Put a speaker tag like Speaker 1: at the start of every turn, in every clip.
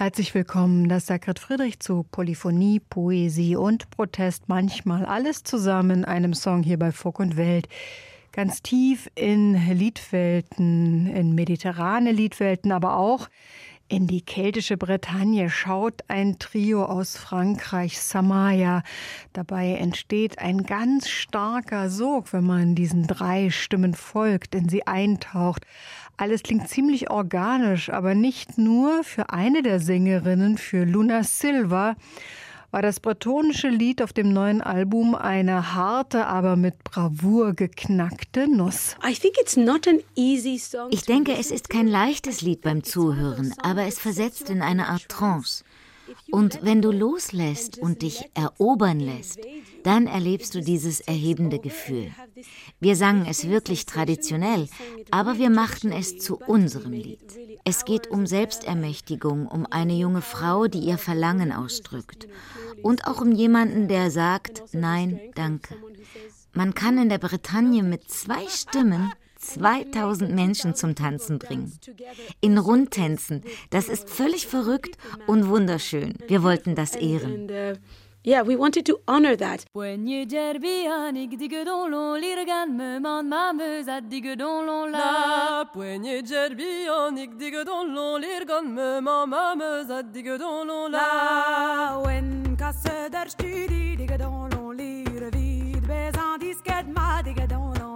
Speaker 1: Herzlich willkommen, das Sakret Friedrich zu Polyphonie, Poesie und Protest, manchmal alles zusammen in einem Song hier bei Folk und Welt. Ganz tief in Liedwelten, in mediterrane Liedwelten, aber auch in die keltische Bretagne schaut ein Trio aus Frankreich, Samaya. Dabei entsteht ein ganz starker Sog, wenn man diesen drei Stimmen folgt, in sie eintaucht. Alles klingt ziemlich organisch, aber nicht nur für eine der Sängerinnen, für Luna Silva, war das bretonische Lied auf dem neuen Album eine harte, aber mit Bravour geknackte Nuss.
Speaker 2: Ich denke, es ist kein leichtes Lied beim Zuhören, aber es versetzt in eine Art Trance. Und wenn du loslässt und dich erobern lässt, dann erlebst du dieses erhebende Gefühl. Wir sangen es wirklich traditionell, aber wir machten es zu unserem Lied. Es geht um Selbstermächtigung, um eine junge Frau, die ihr Verlangen ausdrückt. Und auch um jemanden, der sagt, nein, danke. Man kann in der Bretagne mit zwei Stimmen 2000 Menschen zum Tanzen bringen. In Rundtänzen. Das ist völlig verrückt und wunderschön. Wir wollten das ehren.
Speaker 3: Yeah, we wanted to honor that.
Speaker 4: La wen kasse der studi dige don l'on lire vide besan disque ma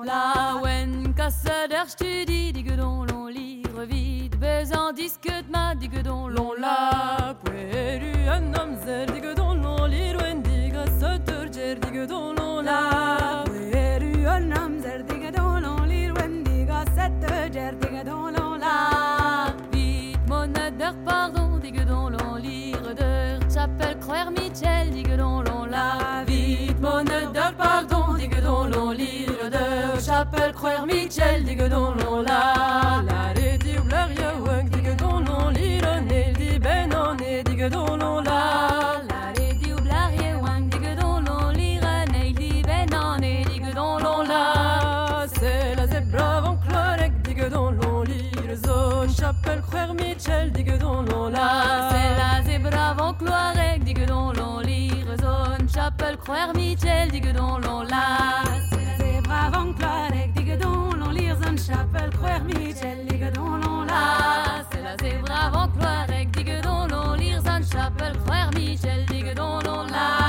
Speaker 4: la wen kassader studi digedon l'on li revide bezan disket ma digedon l'on la pueru un homme zer digedon l'on li rwen diga sotur ger digedon l'on la de chapelle croire Michel digue don l'on la la re di blaria wang digue don l'on lire ne di ben on ne digue don l'on la la re di blaria wang digue don l'on lire ne di ben on ne digue don l'on la c'est la zebra van clorec digue don l'on lire zone chapelle croire Michel digue don l'on la c'est la zebra van clorec digue don l'on lire zone chapelle croire Michel digue don l'on la chapelle croire Michel digue don l'on la c'est la zèbre avant clarec digue don l'on lire chapelle croire Michel digue don l'on la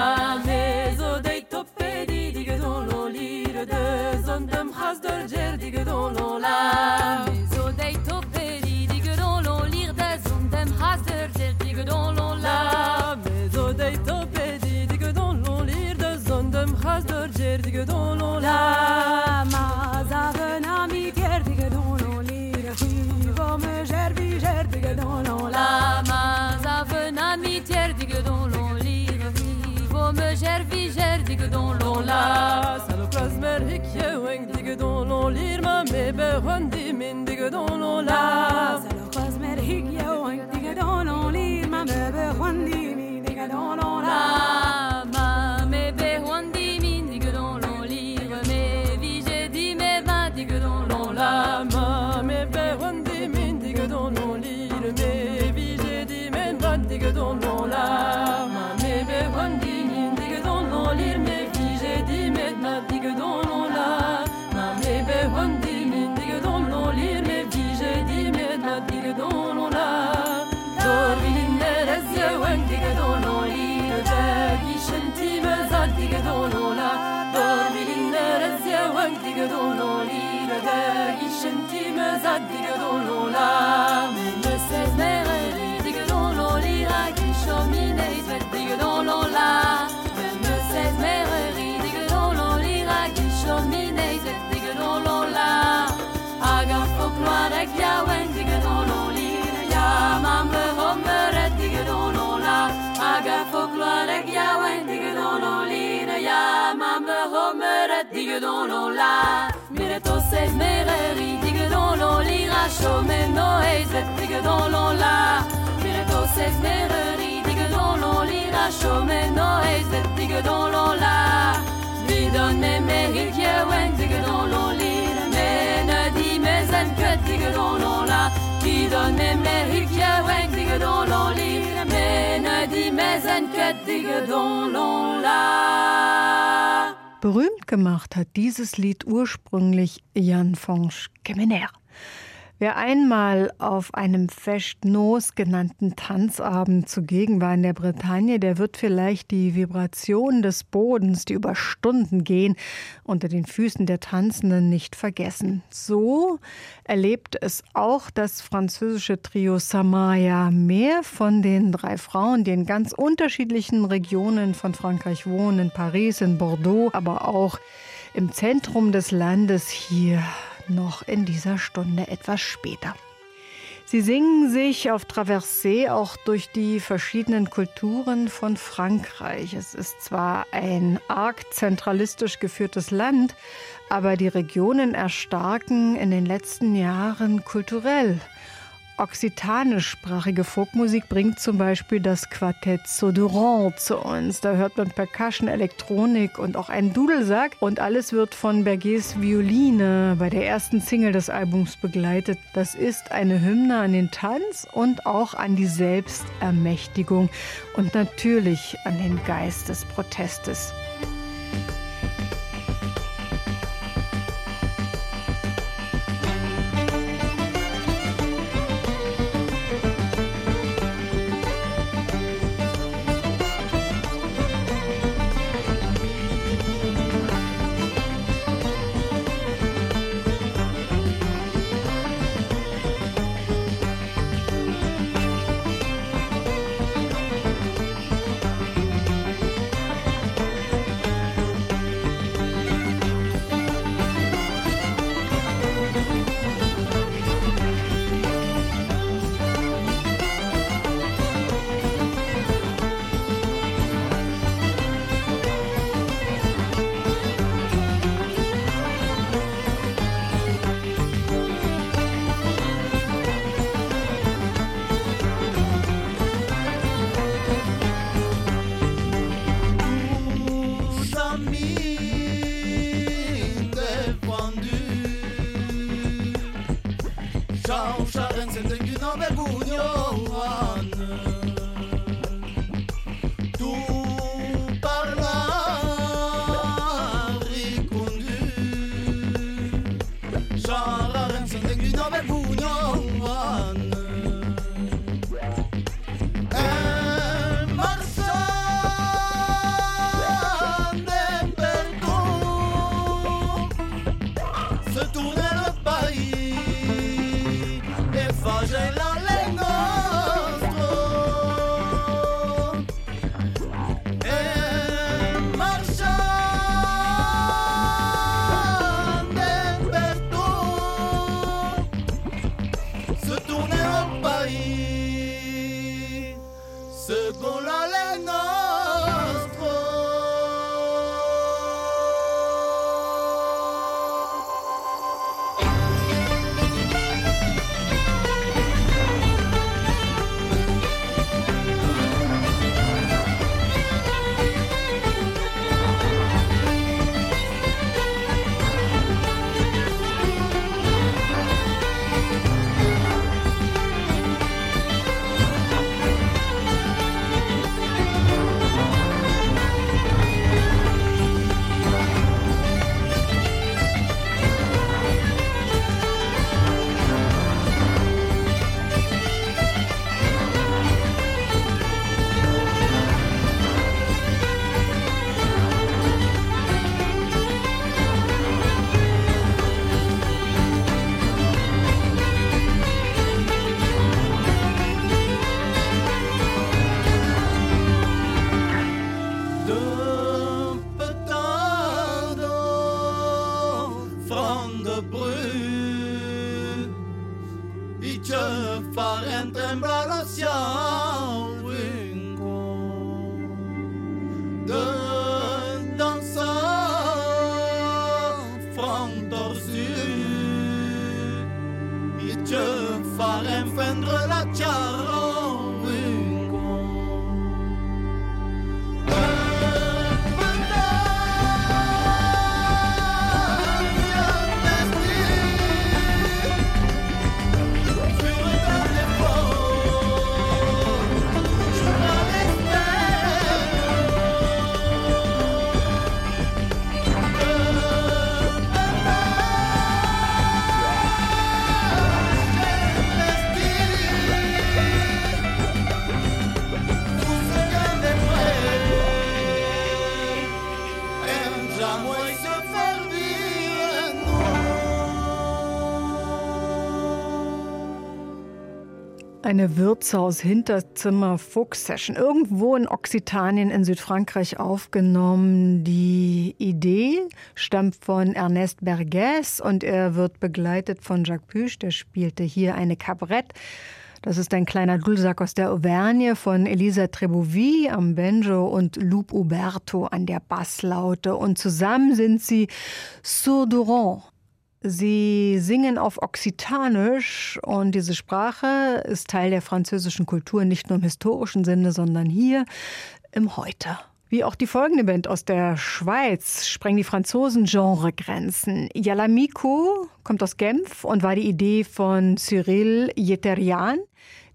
Speaker 4: la mais o dei topedi digue don l'on lire de zondem has der der digue don l'on la. Mais o dei topedi digue don l'on lire de zondem has der der digue don l'on la. Mais o dei topedi digue don l'on lire de zondem has der der digue don l'on la. Ma ma me be hondi min digue don l'on la mire to se digue don l'on lira chome no eizet digue don l'on la mire to se digue don l'on lira chome no eizet digue don l'on la mi don me digue don l'on lira. Me ne di me zen kuet digue don l'on la mi don me me il kiewen digue don l'on lira. Me ne di me zen kuet digue don l'on la
Speaker 1: Berühmt gemacht hat dieses Lied ursprünglich Jan Fonsch Kemener. Wer einmal auf einem Fest-Nos genannten Tanzabend zugegen war in der Bretagne, der wird vielleicht die Vibration des Bodens, die über Stunden gehen, unter den Füßen der Tanzenden nicht vergessen. So erlebt es auch das französische Trio Samaya. Mehr von den drei Frauen, die in ganz unterschiedlichen Regionen von Frankreich wohnen, in Paris, in Bordeaux, aber auch im Zentrum des Landes hier noch in dieser Stunde etwas später. Sie singen sich auf Traversée auch durch die verschiedenen Kulturen von Frankreich. Es ist zwar ein arg zentralistisch geführtes Land, aber die Regionen erstarken in den letzten Jahren kulturell okzitanischsprachige Folkmusik bringt zum Beispiel das Quartett Sodurant zu uns. Da hört man Percussion, Elektronik und auch einen Dudelsack. Und alles wird von Bergers Violine bei der ersten Single des Albums begleitet. Das ist eine Hymne an den Tanz und auch an die Selbstermächtigung und natürlich an den Geist des Protestes. Eine Wirtshaus Hinterzimmer Fuchs Session irgendwo in Occitanien in Südfrankreich aufgenommen. Die Idee stammt von Ernest Bergès und er wird begleitet von Jacques Puch, der spielte hier eine Cabrette. Das ist ein kleiner Dulsack aus der Auvergne von Elisa Trebovi am Banjo und Loup Uberto an der Basslaute. Und zusammen sind sie Sourdurant. Sie singen auf Okzitanisch und diese Sprache ist Teil der französischen Kultur nicht nur im historischen Sinne, sondern hier im Heute. Wie auch die folgende Band aus der Schweiz sprengen die Franzosen Genregrenzen. Yalamiko kommt aus Genf und war die Idee von Cyril Yeterian.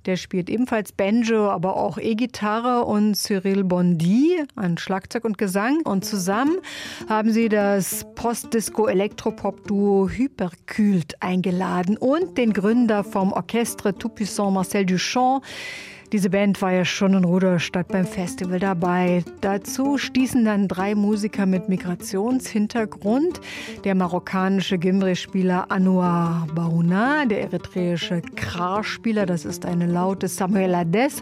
Speaker 1: Der spielt ebenfalls Banjo, aber auch E-Gitarre und Cyril Bondy an Schlagzeug und Gesang. Und zusammen haben sie das Post-Disco-Elektropop-Duo Hypercult eingeladen und den Gründer vom Orchestre Tout-Puissant Marcel Duchamp. Diese Band war ja schon in Ruderstadt beim Festival dabei. Dazu stießen dann drei Musiker mit Migrationshintergrund. Der marokkanische Gimbre-Spieler Anouar Baouna, der eritreische Krar-Spieler, das ist eine laute Samuel Ades,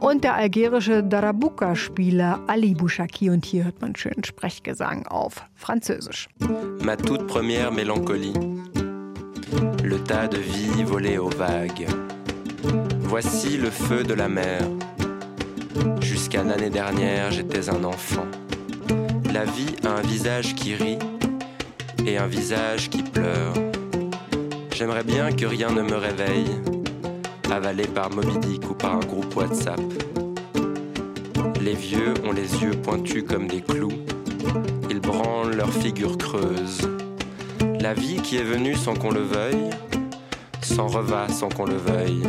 Speaker 1: und der algerische Darabuka-Spieler Ali Bouchaki. Und hier hört man schönen Sprechgesang auf Französisch.
Speaker 5: Ma toute première mélancolie, le tas de vie volé aux vagues. Voici le feu de la mer. Jusqu'à l'année dernière, j'étais un enfant. La vie a un visage qui rit et un visage qui pleure. J'aimerais bien que rien ne me réveille, avalé par Moby Dick ou par un groupe WhatsApp. Les vieux ont les yeux pointus comme des clous. Ils branlent leurs figures creuses. La vie qui est venue sans qu'on le veuille, s'en reva sans qu'on le veuille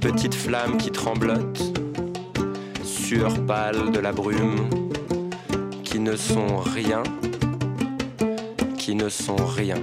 Speaker 5: petite flamme qui tremblote, sueur pâle de la brume, qui ne sont rien, qui ne sont rien.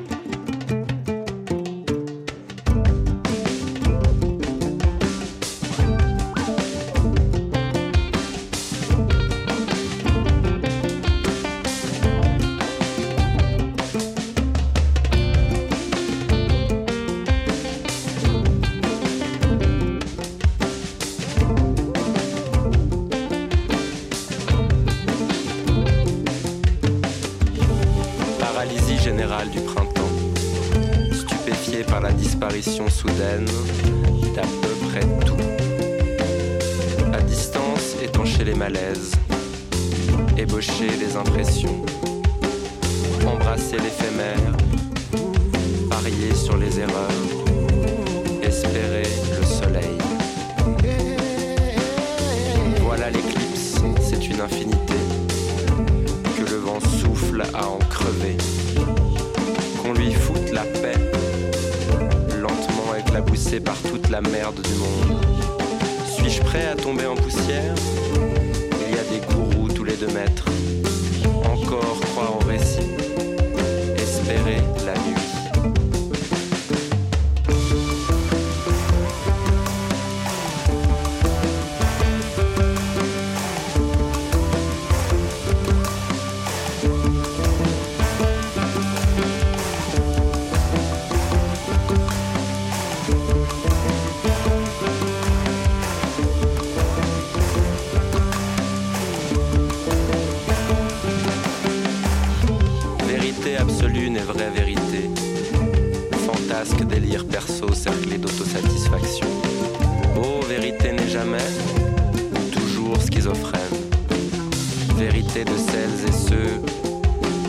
Speaker 5: vérité de celles et ceux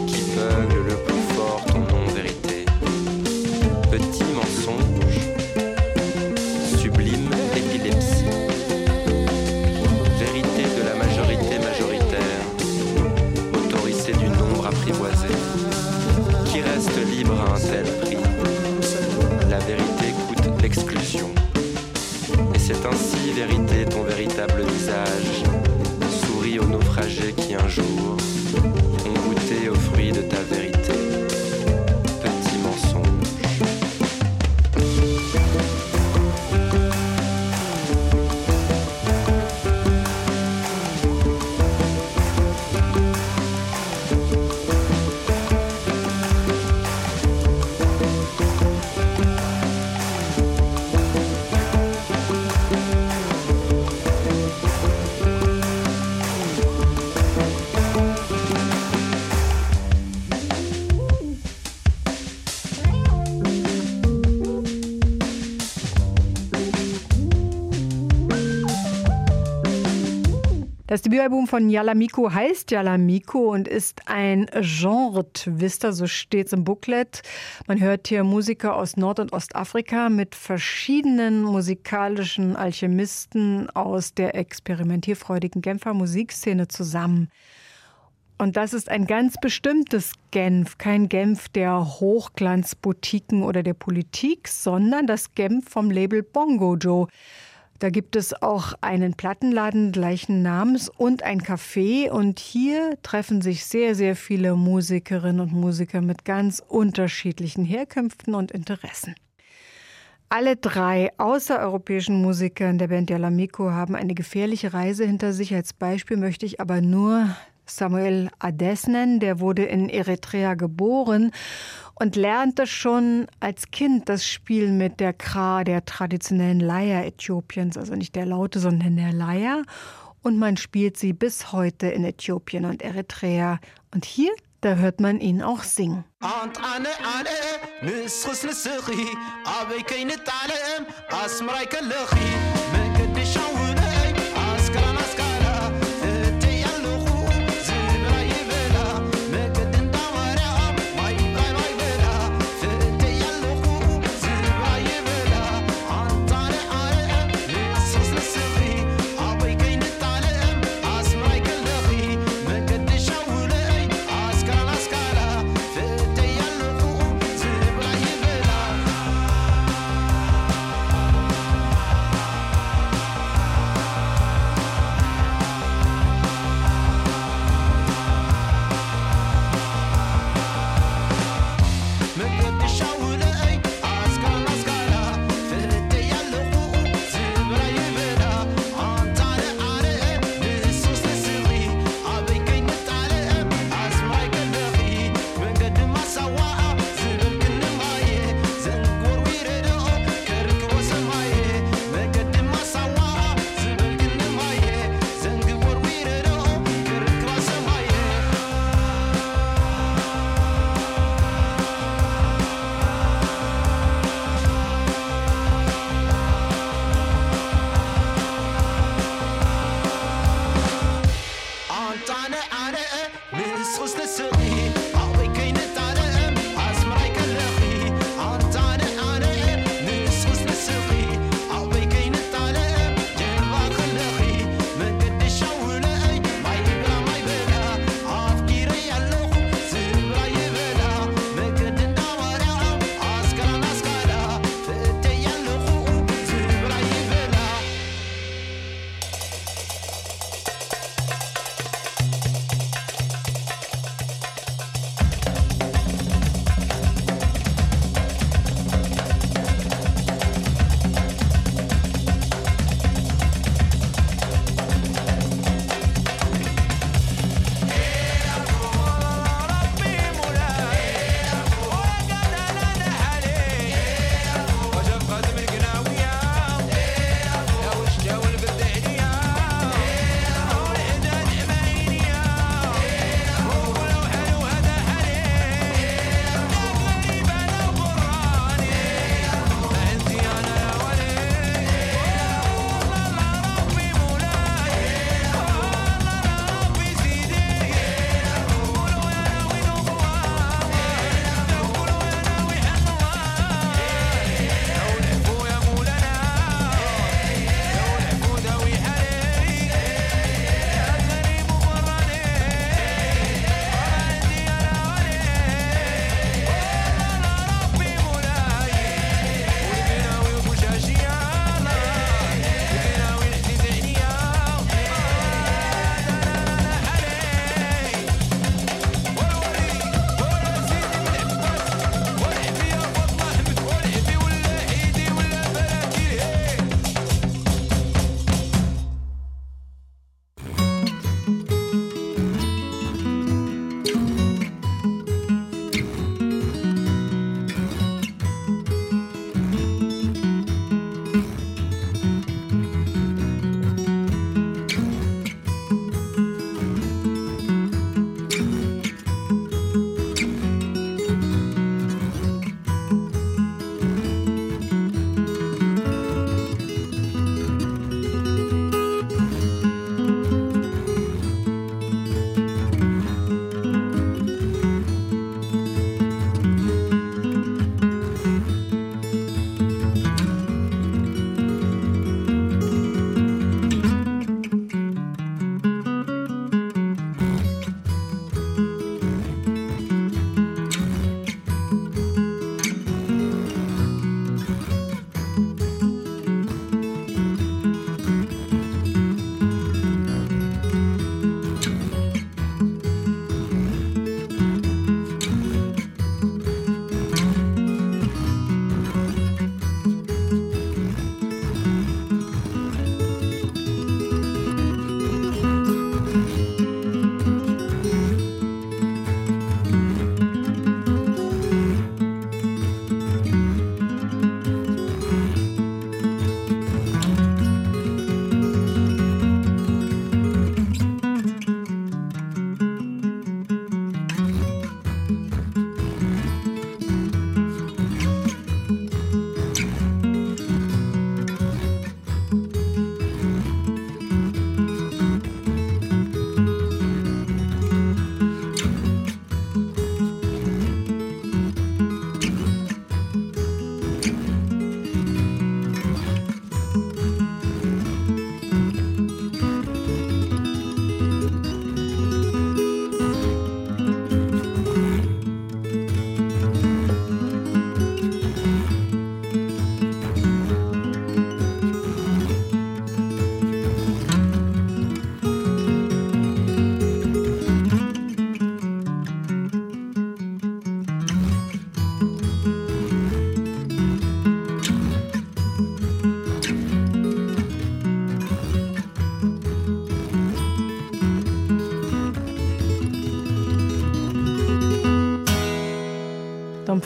Speaker 5: qui veulent le plus fort ton non-vérité. Petit mensonge. qu'un
Speaker 1: jour. Debütalbum von Yalamiko heißt Yalamiko und ist ein Genre-Twister, so steht es im Booklet. Man hört hier Musiker aus Nord- und Ostafrika mit verschiedenen musikalischen Alchemisten aus der experimentierfreudigen Genfer Musikszene zusammen. Und das ist ein ganz bestimmtes Genf, kein Genf der Hochglanzboutiquen oder der Politik, sondern das Genf vom Label Bongo Joe. Da gibt es auch einen Plattenladen gleichen Namens und ein Café. Und hier treffen sich sehr, sehr viele Musikerinnen und Musiker mit ganz unterschiedlichen Herkünften und Interessen. Alle drei außereuropäischen Musiker in der Band Yalamiko haben eine gefährliche Reise hinter sich. Als Beispiel möchte ich aber nur Samuel Ades nennen. Der wurde in Eritrea geboren und lernte schon als Kind das Spiel mit der Kra, der traditionellen Leier Äthiopiens, also nicht der Laute, sondern der Leier. Und man spielt sie bis heute in Äthiopien und Eritrea. Und hier, da hört man ihn auch singen. out of. This was the city.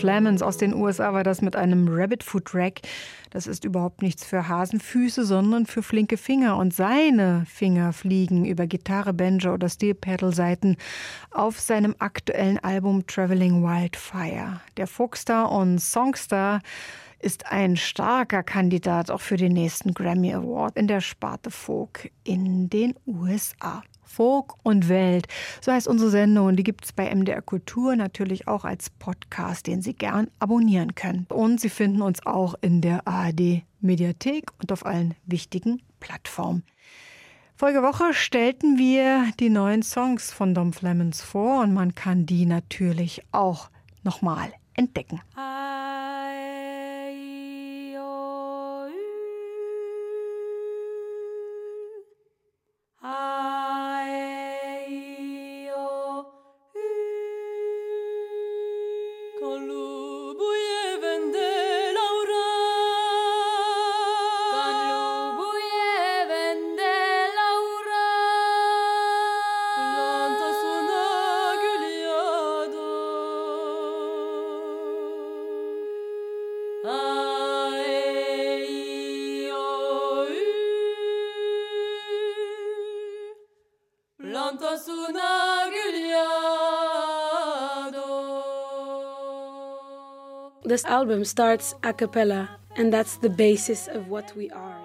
Speaker 1: Flamens aus den USA war das mit einem Rabbit Foot Rack. Das ist überhaupt nichts für Hasenfüße, sondern für flinke Finger. Und seine Finger fliegen über Gitarre, Banjo oder Steel Pedal Seiten auf seinem aktuellen Album Traveling Wildfire. Der Folkstar und Songstar ist ein starker Kandidat auch für den nächsten Grammy Award in der Sparte Folk in den USA. Folk und Welt. So heißt unsere Sendung und die gibt es bei MDR Kultur natürlich auch als Podcast, den Sie gern abonnieren können. Und Sie finden uns auch in der ARD Mediathek und auf allen wichtigen Plattformen. Folge Woche stellten wir die neuen Songs von Dom Flemons vor und man kann die natürlich auch nochmal entdecken.
Speaker 3: This album starts a cappella and that's the basis of what we are.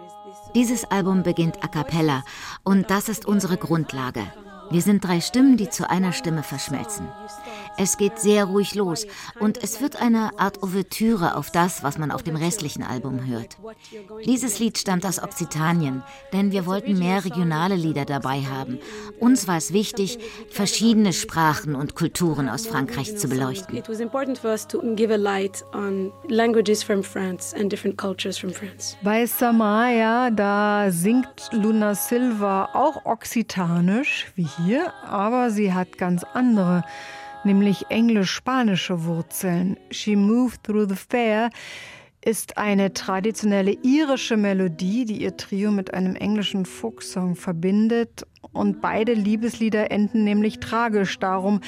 Speaker 2: Dieses Album beginnt a cappella und das ist unsere Grundlage. Wir sind drei Stimmen, die zu einer Stimme verschmelzen. Es geht sehr ruhig los und es wird eine Art Ouvertüre auf das, was man auf dem restlichen Album hört. Dieses Lied stammt aus Okzitanien, denn wir wollten mehr regionale Lieder dabei haben. Uns war es wichtig, verschiedene Sprachen und Kulturen aus Frankreich zu beleuchten.
Speaker 1: Bei Samaya, da singt Luna Silva auch okzitanisch, wie hier, aber sie hat ganz andere nämlich englisch-spanische Wurzeln. She Moved Through the Fair ist eine traditionelle irische Melodie, die ihr Trio mit einem englischen Folksong verbindet. Und beide Liebeslieder enden nämlich tragisch. Darum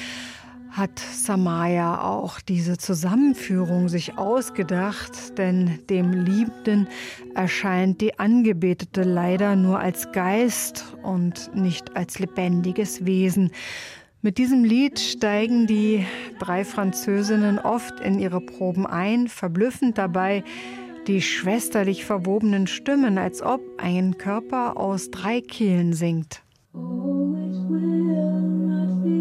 Speaker 1: hat Samaya auch diese Zusammenführung sich ausgedacht, denn dem Liebenden erscheint die Angebetete leider nur als Geist und nicht als lebendiges Wesen. Mit diesem Lied steigen die drei Französinnen oft in ihre Proben ein, verblüffend dabei die schwesterlich verwobenen Stimmen, als ob ein Körper aus drei Kehlen singt. Oh, She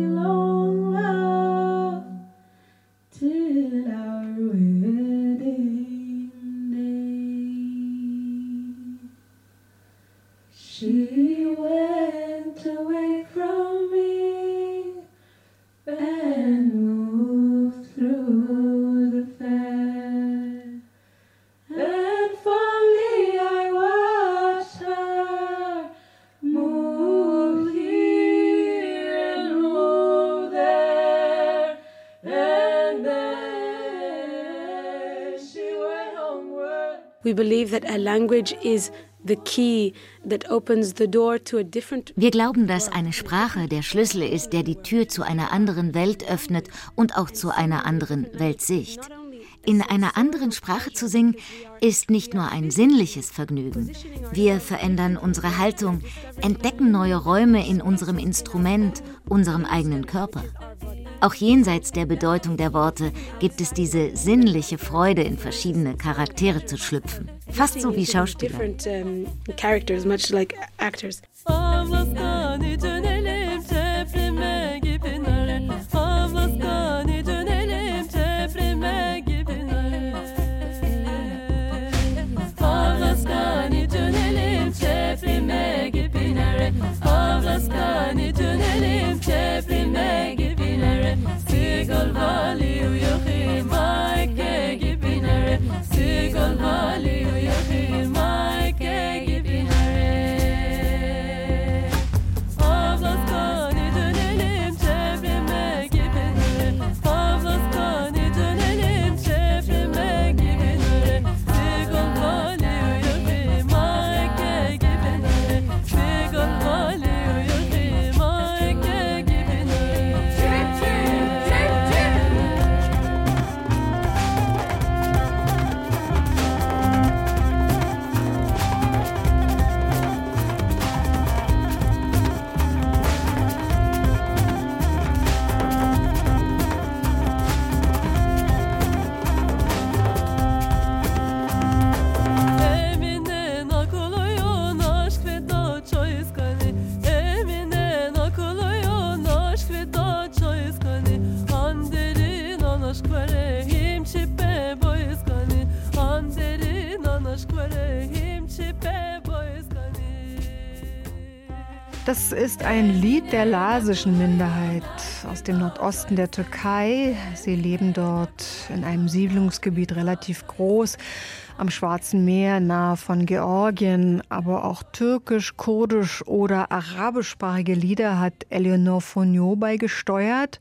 Speaker 2: Wir glauben, dass eine Sprache der Schlüssel ist, der die Tür zu einer anderen Welt öffnet und auch zu einer anderen Weltsicht. In einer anderen Sprache zu singen, ist nicht nur ein sinnliches Vergnügen. Wir verändern unsere Haltung, entdecken neue Räume in unserem Instrument, unserem eigenen Körper. Auch jenseits der Bedeutung der Worte gibt es diese sinnliche Freude, in verschiedene Charaktere zu schlüpfen. Fast so wie Schauspieler.
Speaker 1: Ist ein Lied der lasischen Minderheit aus dem Nordosten der Türkei. Sie leben dort in einem Siedlungsgebiet relativ groß am Schwarzen Meer nahe von Georgien, aber auch türkisch, kurdisch oder arabischsprachige Lieder hat Eleonore Fognot beigesteuert.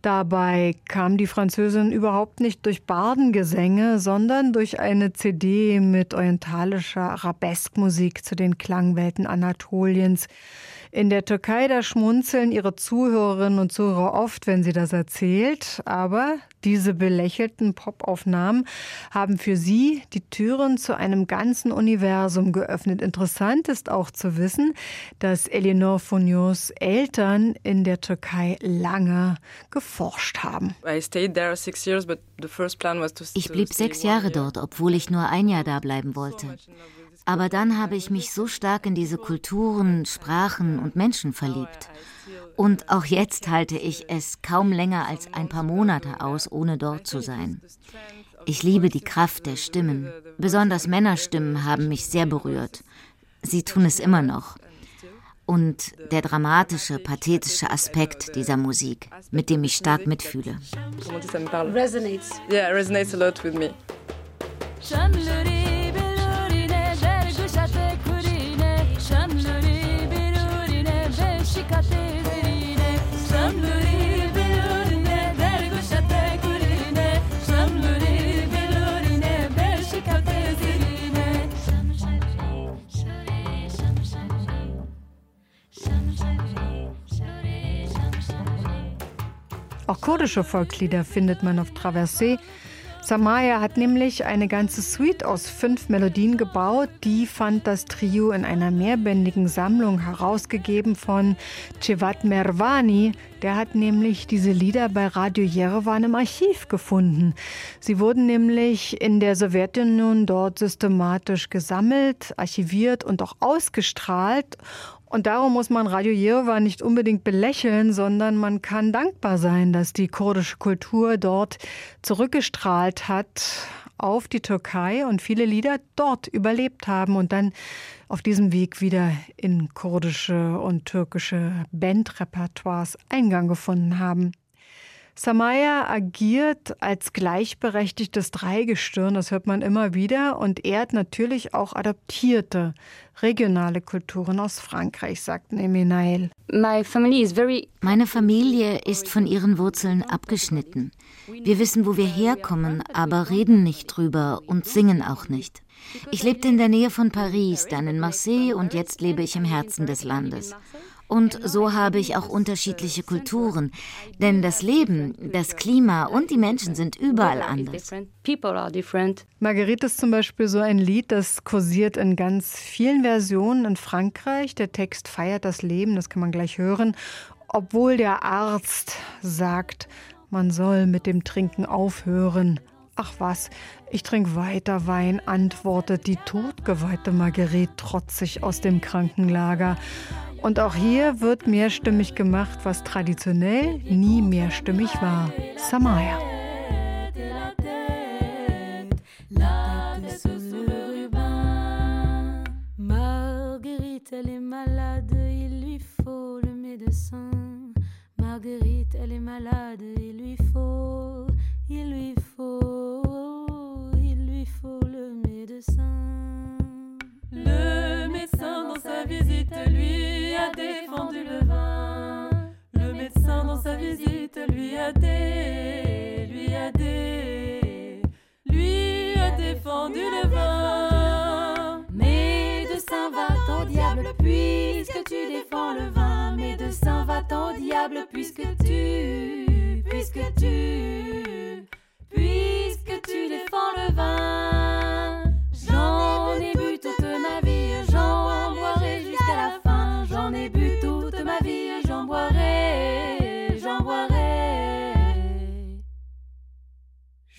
Speaker 1: Dabei kam die Französin überhaupt nicht durch Bardengesänge, sondern durch eine CD mit orientalischer Arabeskmusik zu den Klangwelten Anatoliens. In der Türkei, da schmunzeln ihre Zuhörerinnen und Zuhörer oft, wenn sie das erzählt. Aber diese belächelten Popaufnahmen haben für sie die Türen zu einem ganzen Universum geöffnet. Interessant ist auch zu wissen, dass Elinor Fonios Eltern in der Türkei lange geforscht haben.
Speaker 2: Ich blieb sechs Jahre dort, obwohl ich nur ein Jahr da bleiben wollte. Aber dann habe ich mich so stark in diese Kulturen, Sprachen und Menschen verliebt. Und auch jetzt halte ich es kaum länger als ein paar Monate aus, ohne dort zu sein. Ich liebe die Kraft der Stimmen. Besonders Männerstimmen haben mich sehr berührt. Sie tun es immer noch. Und der dramatische, pathetische Aspekt dieser Musik, mit dem ich stark mitfühle.
Speaker 3: Resonates.
Speaker 6: Yeah, resonates a lot with me.
Speaker 1: Auch kurdische Volkslieder findet man auf Traversée. Samaya hat nämlich eine ganze Suite aus fünf Melodien gebaut. Die fand das Trio in einer mehrbändigen Sammlung herausgegeben von Cevat Mervani. Der hat nämlich diese Lieder bei Radio Yerevan im Archiv gefunden. Sie wurden nämlich in der Sowjetunion dort systematisch gesammelt, archiviert und auch ausgestrahlt. Und darum muss man Radio Yerevan nicht unbedingt belächeln, sondern man kann dankbar sein, dass die kurdische Kultur dort zurückgestrahlt hat auf die Türkei und viele Lieder dort überlebt haben und dann auf diesem Weg wieder in kurdische und türkische Bandrepertoires Eingang gefunden haben. Samaya agiert als gleichberechtigtes Dreigestirn, das hört man immer wieder, und ehrt natürlich auch adoptierte regionale Kulturen aus Frankreich, sagt Neminael.
Speaker 2: Meine Familie ist von ihren Wurzeln abgeschnitten. Wir wissen, wo wir herkommen, aber reden nicht drüber und singen auch nicht. Ich lebte in der Nähe von Paris, dann in Marseille und jetzt lebe ich im Herzen des Landes. Und so habe ich auch unterschiedliche Kulturen. Denn das Leben, das Klima und die Menschen sind überall anders.
Speaker 1: Marguerite ist zum Beispiel so ein Lied, das kursiert in ganz vielen Versionen in Frankreich. Der Text feiert das Leben, das kann man gleich hören. Obwohl der Arzt sagt, man soll mit dem Trinken aufhören. Ach was, ich trinke weiter Wein, antwortet die totgeweihte Marguerite trotzig aus dem Krankenlager. Und auch hier wird mehrstimmig gemacht, was traditionell nie mehrstimmig war. Samaya.
Speaker 7: Marguerite, elle est malade, il lui faut le médecin. Marguerite, elle est malade, il lui faut, il lui faut, il lui faut le médecin. Médecin dans sa visite lui a défendu le vin. Le médecin dans sa visite lui a dé, lui a dé, lui a défendu le vin. Médecin va au diable puisque tu défends le vin. Médecin va au diable puisque tu, puisque tu, puisque tu défends le vin. J'en ai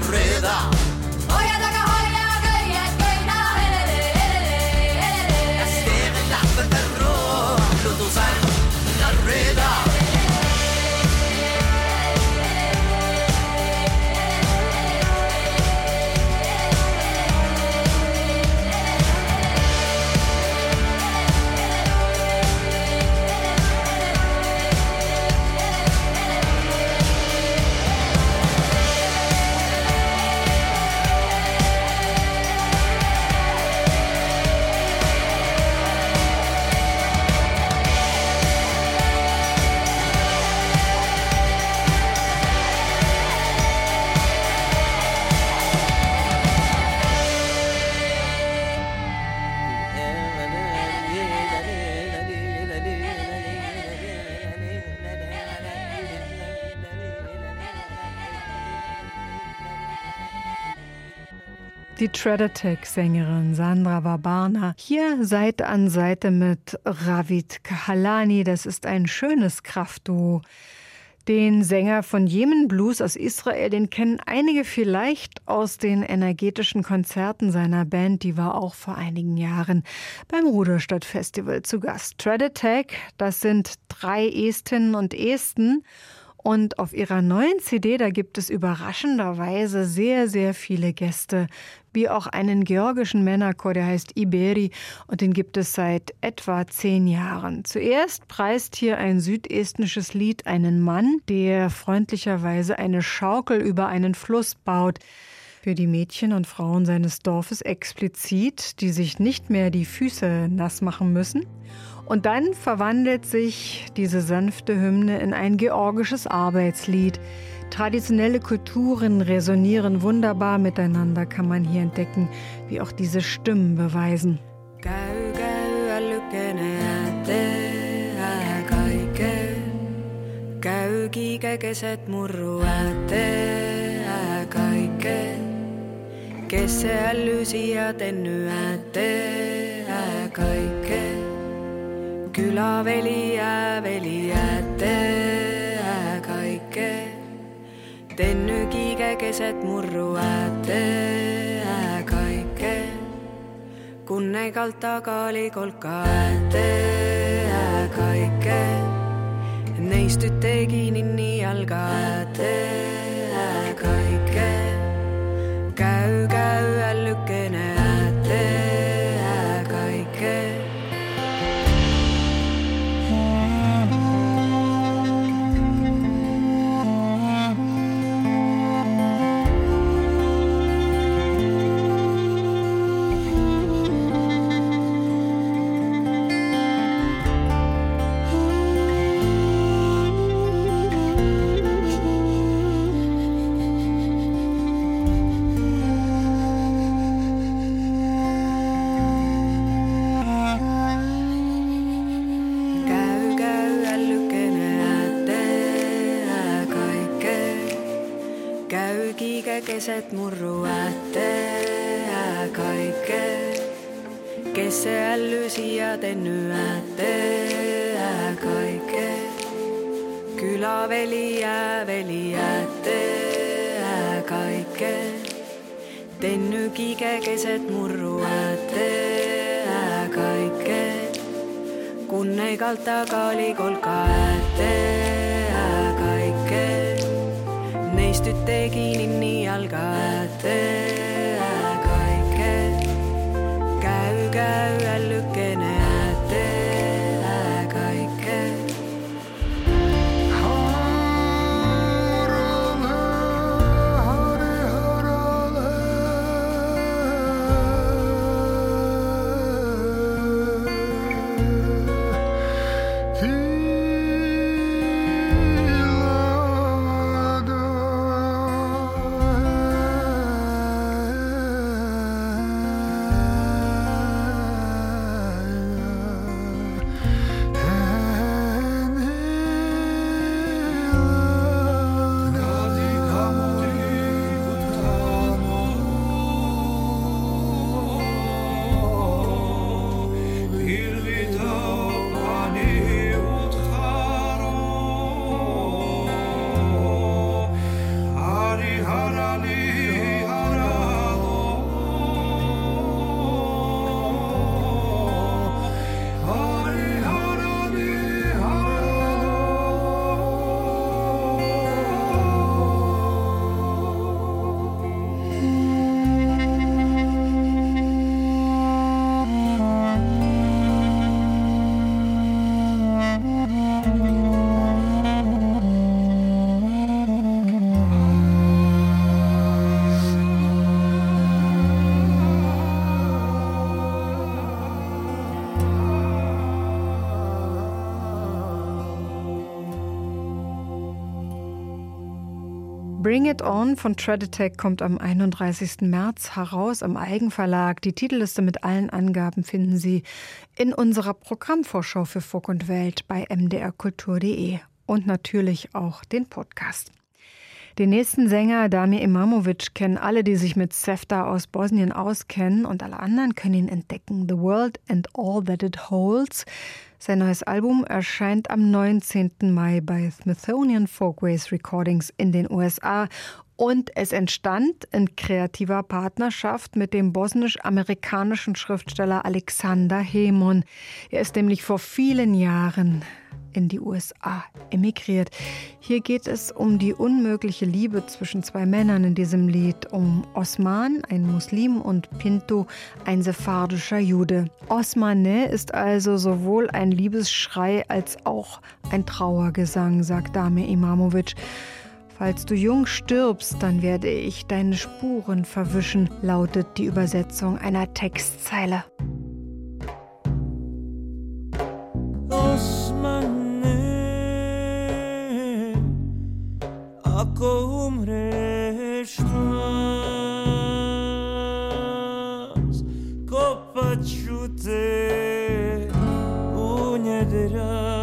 Speaker 8: rueda.
Speaker 1: Die Treader-Tech-Sängerin Sandra Wabana. Hier Seite an Seite mit Ravid Kahalani. Das ist ein schönes Kraftduo. Den Sänger von Yemen Blues aus Israel, den kennen einige vielleicht aus den energetischen Konzerten seiner Band. Die war auch vor einigen Jahren beim Ruderstadt Festival zu Gast. Treader Tech, das sind drei Estinnen und Esten. Und auf ihrer neuen CD, da gibt es überraschenderweise sehr, sehr viele Gäste, wie auch einen georgischen Männerchor, der heißt Iberi und den gibt es seit etwa zehn Jahren. Zuerst preist hier ein südestnisches Lied einen Mann, der freundlicherweise eine Schaukel über einen Fluss baut. Für die Mädchen und Frauen seines Dorfes explizit, die sich nicht mehr die Füße nass machen müssen. Und dann verwandelt sich diese sanfte Hymne in ein georgisches Arbeitslied. Traditionelle Kulturen resonieren wunderbar miteinander, kann man hier entdecken, wie auch diese Stimmen beweisen.
Speaker 9: käy kiige keset murru ääte kaikke. kes see ällüsi ja tenny ääte kaikke. küla velijää velijäätte kaikke. Tenny kiike keset murru äätte kaikke. Kunneikalt tagali kolka äätte kaikke. Neistyt tegi ninni jalga äätte kaikke. Käy käy ällykene keset murruääte kaikke. Kesse älysi ja te nyätteä kaikke. Kylä veliä veliätteä kaikke. Tenny kike keset murruätteä kaikke. Kun ei kalta kaali kolka ätteä istutegi linni jalga ette
Speaker 1: Bring It On von Tread kommt am 31. März heraus am Eigenverlag. Die Titelliste mit allen Angaben finden Sie in unserer Programmvorschau für Folk und Welt bei mdrkultur.de und natürlich auch den Podcast. Den nächsten Sänger Damir Imamovic kennen alle, die sich mit Sefta aus Bosnien auskennen und alle anderen können ihn entdecken. The World and All That It Holds. Sein neues Album erscheint am 19. Mai bei Smithsonian Folkways Recordings in den USA und es entstand in kreativer Partnerschaft mit dem bosnisch-amerikanischen Schriftsteller Alexander Hemon. Er ist nämlich vor vielen Jahren in die USA emigriert. Hier geht es um die unmögliche Liebe zwischen zwei Männern in diesem Lied, um Osman, ein Muslim, und Pinto, ein sephardischer Jude. Osmane ist also sowohl ein Liebesschrei als auch ein Trauergesang, sagt Dame Imamovic. Falls du jung stirbst, dann werde ich deine Spuren verwischen, lautet die Übersetzung einer Textzeile.
Speaker 10: Ako umreš nas kopat ću te u njedra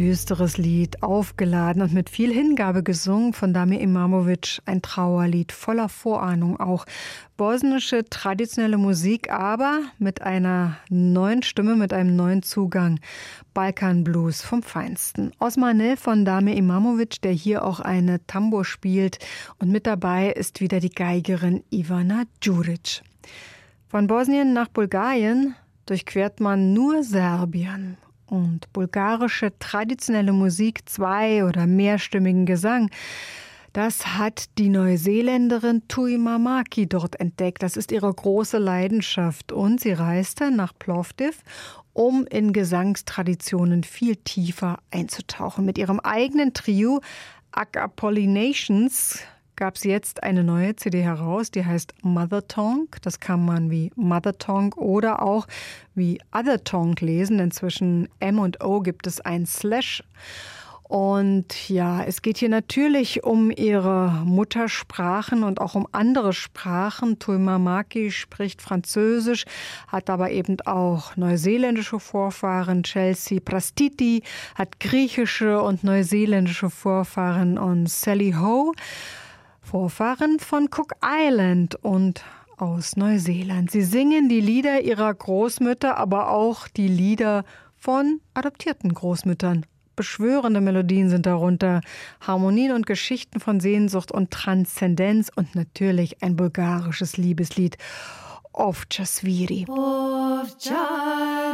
Speaker 1: düsteres Lied, aufgeladen und mit viel Hingabe gesungen von Damir Imamovic. Ein Trauerlied voller Vorahnung auch. Bosnische traditionelle Musik, aber mit einer neuen Stimme, mit einem neuen Zugang. Balkan Blues vom Feinsten. Osmanel von Damir Imamovic, der hier auch eine Tambur spielt. Und mit dabei ist wieder die Geigerin Ivana Djuric. Von Bosnien nach Bulgarien durchquert man nur Serbien und bulgarische traditionelle Musik, zwei- oder mehrstimmigen Gesang. Das hat die Neuseeländerin Tui Mamaki dort entdeckt. Das ist ihre große Leidenschaft. Und sie reiste nach Plovdiv, um in Gesangstraditionen viel tiefer einzutauchen. Mit ihrem eigenen Trio Acapollinations gab es jetzt eine neue CD heraus, die heißt Mother Tongue. Das kann man wie Mother Tongue oder auch wie Other Tongue lesen, denn zwischen M und O gibt es ein Slash. Und ja, es geht hier natürlich um ihre Muttersprachen und auch um andere Sprachen. Tuimamaki spricht Französisch, hat aber eben auch neuseeländische Vorfahren. Chelsea Prastiti hat griechische und neuseeländische Vorfahren und Sally Ho Vorfahren von Cook Island und aus Neuseeland. Sie singen die Lieder ihrer Großmütter, aber auch die Lieder von adoptierten Großmüttern. Beschwörende Melodien sind darunter, Harmonien und Geschichten von Sehnsucht und Transzendenz und natürlich ein bulgarisches Liebeslied. Ovcha Sviri.
Speaker 11: Ovcha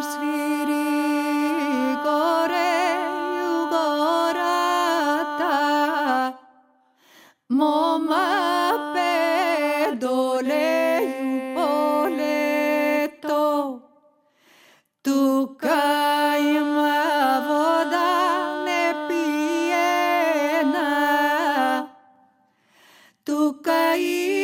Speaker 11: Sviri, gore, gorata. Moma
Speaker 7: 深い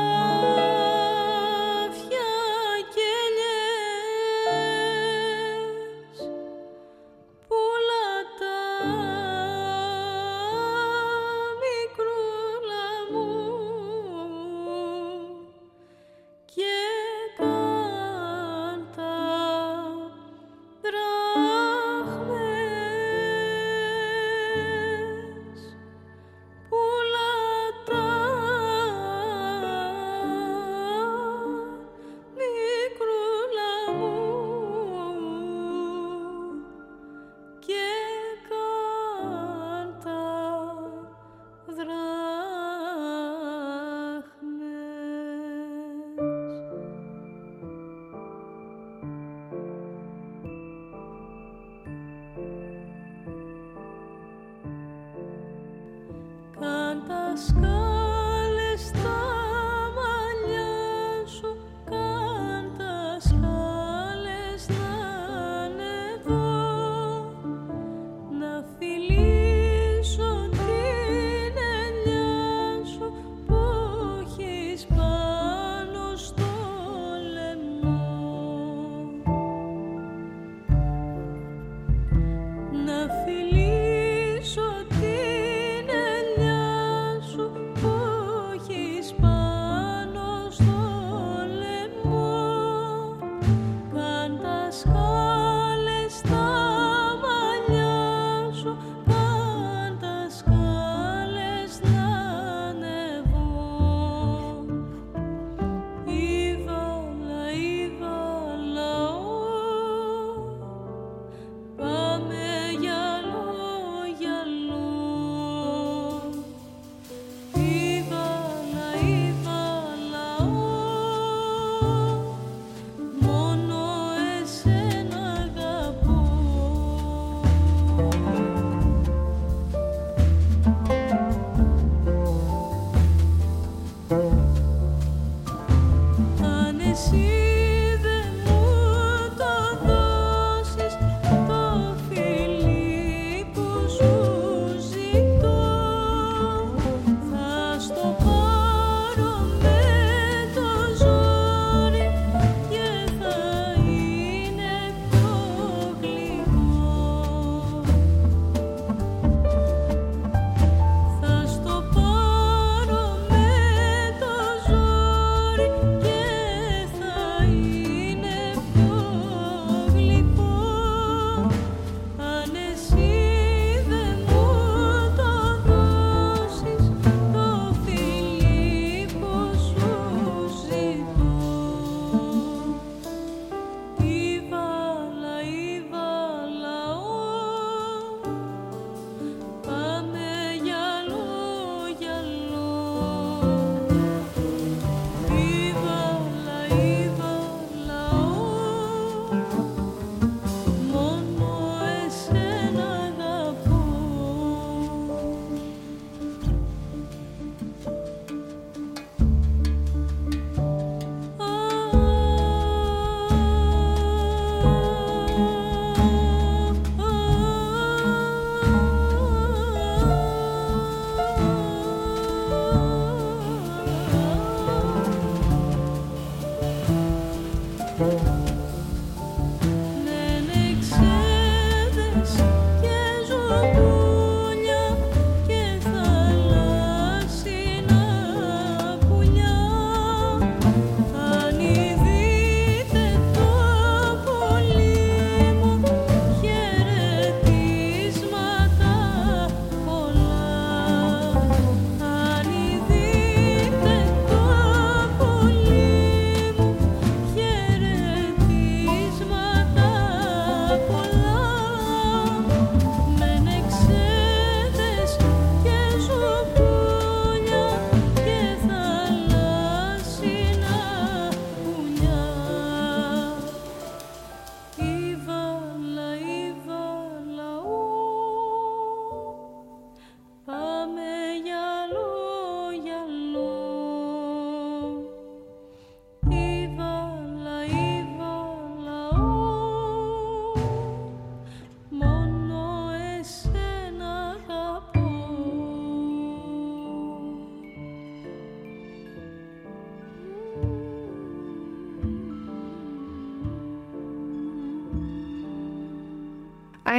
Speaker 7: love.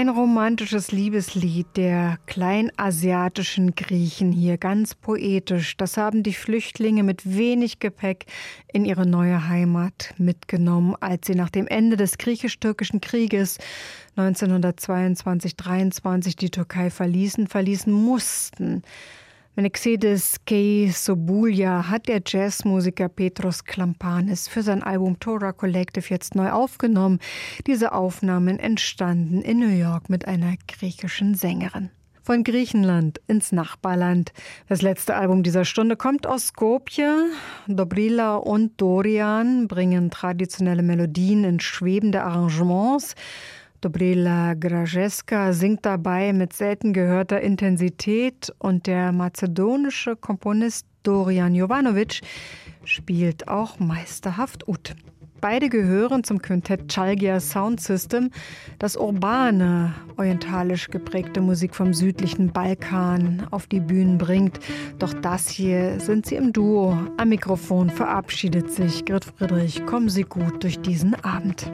Speaker 1: Ein romantisches Liebeslied der kleinasiatischen Griechen hier, ganz poetisch. Das haben die Flüchtlinge mit wenig Gepäck in ihre neue Heimat mitgenommen, als sie nach dem Ende des griechisch-türkischen Krieges 1922-23 die Türkei verließen, verließen mussten. Menexedes Kei Sobulia hat der Jazzmusiker Petros Klampanis für sein Album Torah Collective jetzt neu aufgenommen. Diese Aufnahmen entstanden in New York mit einer griechischen Sängerin. Von Griechenland ins Nachbarland. Das letzte Album dieser Stunde kommt aus Skopje. Dobrila und Dorian bringen traditionelle Melodien in schwebende Arrangements. Dobrila Grajeska singt dabei mit selten gehörter Intensität und der mazedonische Komponist Dorian Jovanovic spielt auch meisterhaft Ut. Beide gehören zum Quintett Chalgia Sound System, das urbane, orientalisch geprägte Musik vom südlichen Balkan auf die Bühnen bringt. Doch das hier sind sie im Duo. Am Mikrofon verabschiedet sich Grit Friedrich. Kommen Sie gut durch diesen Abend.